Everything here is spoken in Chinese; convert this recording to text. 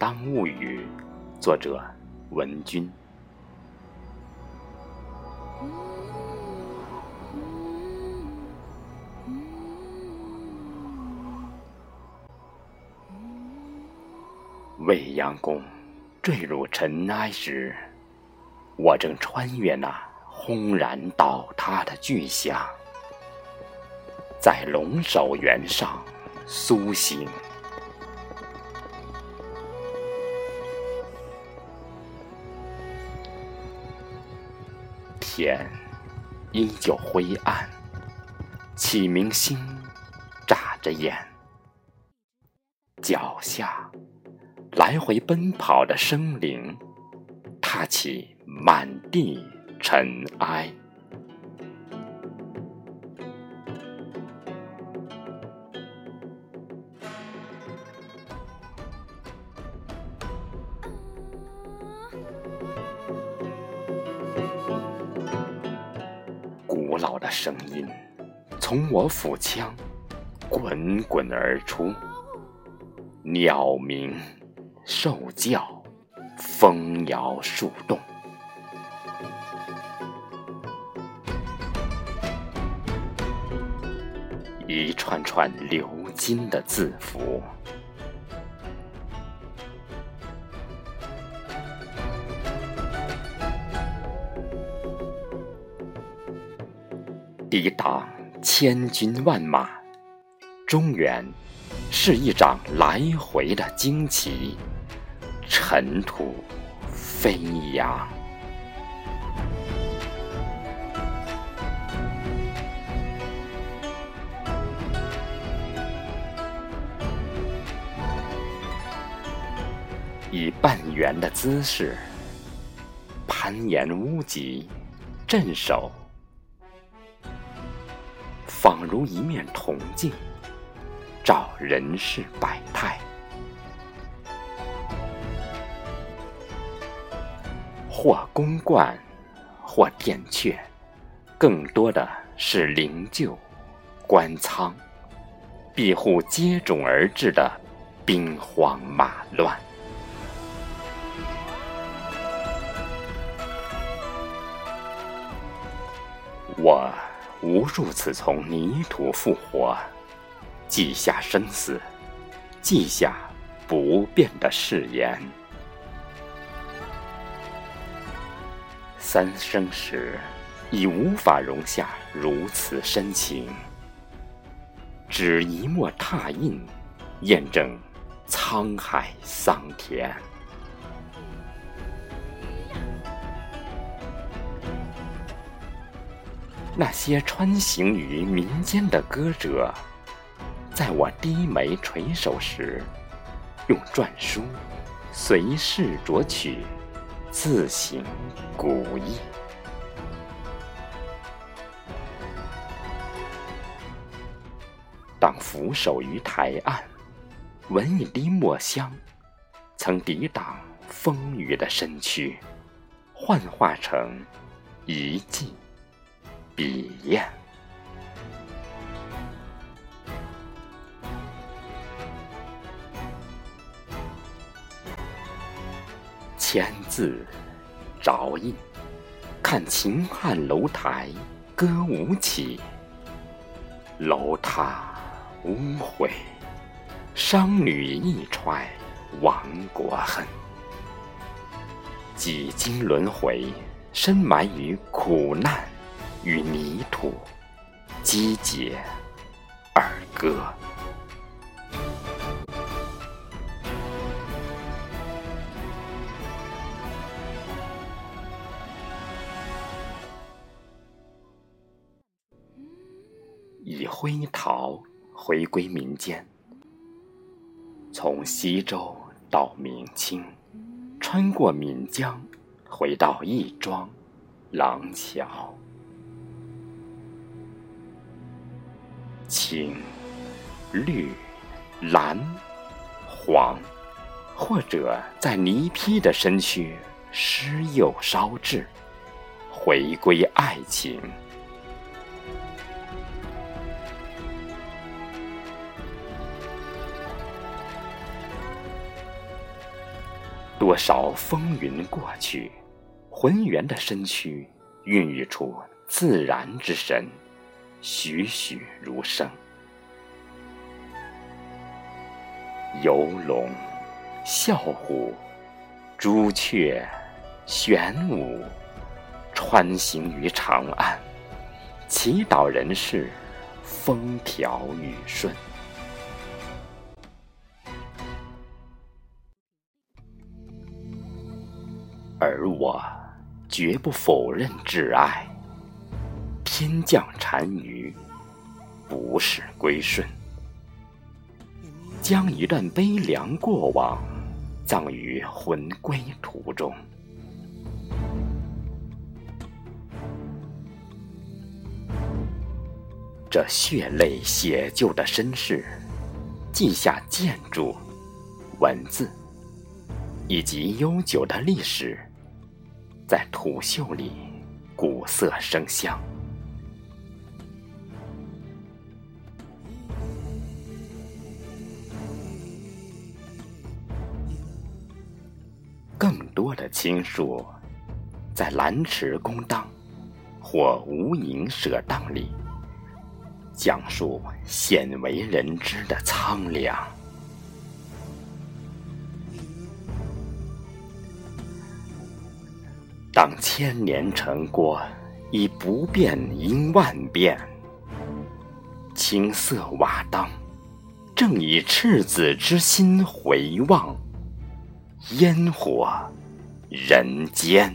当物语》，作者文君。未央宫坠入尘埃时，我正穿越那轰然倒塌的巨响，在龙首原上苏醒。天依旧灰暗，启明星眨着眼，脚下。来回奔跑的生灵，踏起满地尘埃。老的声音从我腹腔滚滚而出，鸟鸣。兽叫，风摇树动，一串串鎏金的字符，抵挡千军万马，中原是一掌来回的旌旗。尘土飞扬，以半圆的姿势攀岩屋脊，镇守，仿如一面铜镜，照人世百态。或宫观，或殿阙，更多的是灵柩、官仓，庇护接踵而至的兵荒马乱。我无数次从泥土复活，记下生死，记下不变的誓言。三生石已无法容下如此深情，只一墨拓印，验证沧海桑田。那些穿行于民间的歌者，在我低眉垂首时，用篆书随势酌取。自省古意。当俯首于台岸，闻一滴墨香，曾抵挡风雨的身躯，幻化成一记笔砚。千字着印，看秦汉楼台歌舞起，楼塌无悔，商女一揣亡国恨。几经轮回，深埋于苦难与泥土，击节而歌。以灰陶回归民间，从西周到明清，穿过岷江，回到亦庄、廊桥，青、绿、蓝、黄，或者在泥坯的身躯施釉烧制，回归爱情。多少风云过去，浑圆的身躯孕育出自然之神，栩栩如生。游龙、啸虎、朱雀、玄武，穿行于长安，祈祷人世风调雨顺。而我绝不否认挚爱，天降单于，不是归顺。将一段悲凉过往，葬于魂归途中。这血泪写就的身世，记下建筑、文字以及悠久的历史。在土锈里，古色生香。多的倾诉，在兰池公当或无影舍当里，讲述鲜为人知的苍凉。当千年成过，已不变应万变。青色瓦当，正以赤子之心回望，烟火人间。